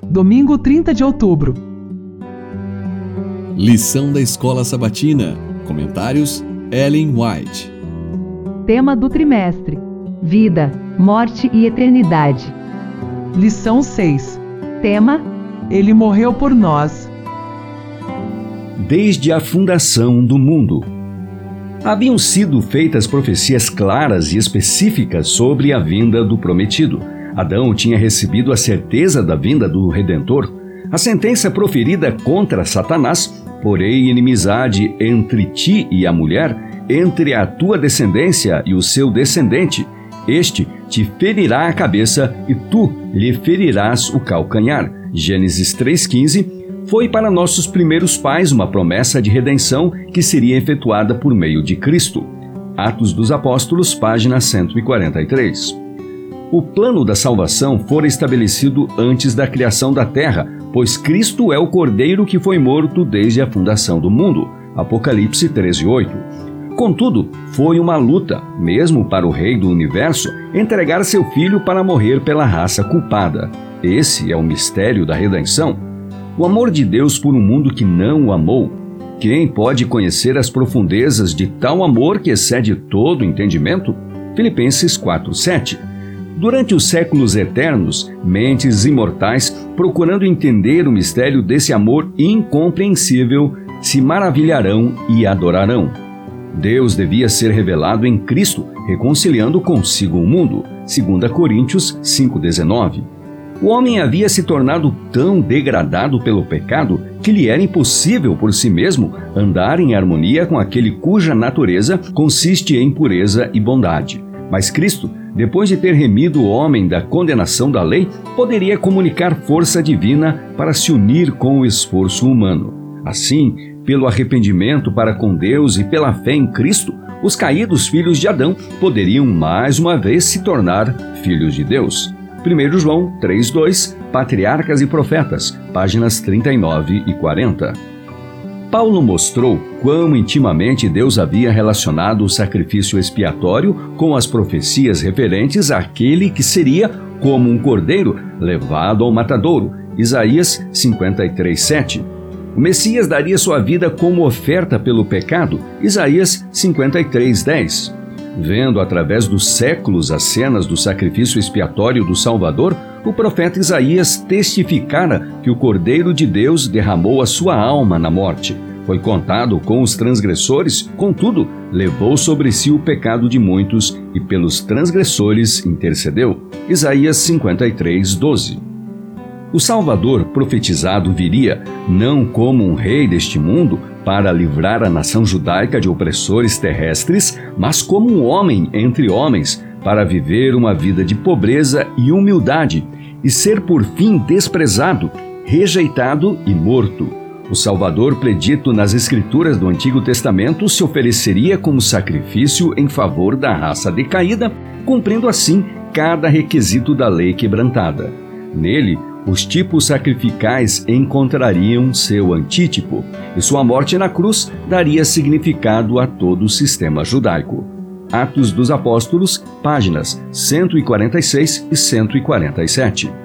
Domingo 30 de outubro. Lição da Escola Sabatina. Comentários: Ellen White. Tema do trimestre: Vida, Morte e Eternidade. Lição 6. Tema: Ele morreu por nós. Desde a fundação do mundo. Haviam sido feitas profecias claras e específicas sobre a vinda do prometido. Adão tinha recebido a certeza da vinda do Redentor. A sentença proferida contra Satanás, porém inimizade entre ti e a mulher, entre a tua descendência e o seu descendente. Este te ferirá a cabeça e tu lhe ferirás o calcanhar. Gênesis 3,15 foi para nossos primeiros pais uma promessa de redenção que seria efetuada por meio de Cristo. Atos dos Apóstolos, página 143. O plano da salvação fora estabelecido antes da criação da terra, pois Cristo é o Cordeiro que foi morto desde a fundação do mundo. Apocalipse 13:8. Contudo, foi uma luta, mesmo para o Rei do Universo, entregar seu filho para morrer pela raça culpada. Esse é o mistério da redenção. O amor de Deus por um mundo que não o amou. Quem pode conhecer as profundezas de tal amor que excede todo entendimento? Filipenses 4:7. Durante os séculos eternos, mentes imortais, procurando entender o mistério desse amor incompreensível, se maravilharão e adorarão. Deus devia ser revelado em Cristo, reconciliando consigo o mundo. 2 Coríntios 5,19. O homem havia se tornado tão degradado pelo pecado que lhe era impossível por si mesmo andar em harmonia com aquele cuja natureza consiste em pureza e bondade. Mas Cristo depois de ter remido o homem da condenação da lei, poderia comunicar força divina para se unir com o esforço humano. Assim, pelo arrependimento para com Deus e pela fé em Cristo, os caídos filhos de Adão poderiam mais uma vez se tornar filhos de Deus. 1 João 3,2 Patriarcas e Profetas, páginas 39 e 40. Paulo mostrou quão intimamente Deus havia relacionado o sacrifício expiatório com as profecias referentes àquele que seria como um cordeiro levado ao matadouro. Isaías 53:7. O Messias daria sua vida como oferta pelo pecado. Isaías 53:10. Vendo através dos séculos as cenas do sacrifício expiatório do Salvador, o profeta Isaías testificara que o Cordeiro de Deus derramou a sua alma na morte. Foi contado com os transgressores, contudo, levou sobre si o pecado de muitos e pelos transgressores intercedeu. Isaías 53, 12. O Salvador profetizado viria não como um rei deste mundo para livrar a nação judaica de opressores terrestres, mas como um homem entre homens para viver uma vida de pobreza e humildade e ser por fim desprezado, rejeitado e morto. O Salvador, predito nas Escrituras do Antigo Testamento, se ofereceria como sacrifício em favor da raça decaída, cumprindo assim cada requisito da lei quebrantada. Nele, os tipos sacrificais encontrariam seu antítipo, e sua morte na cruz daria significado a todo o sistema judaico. Atos dos Apóstolos, páginas 146 e 147.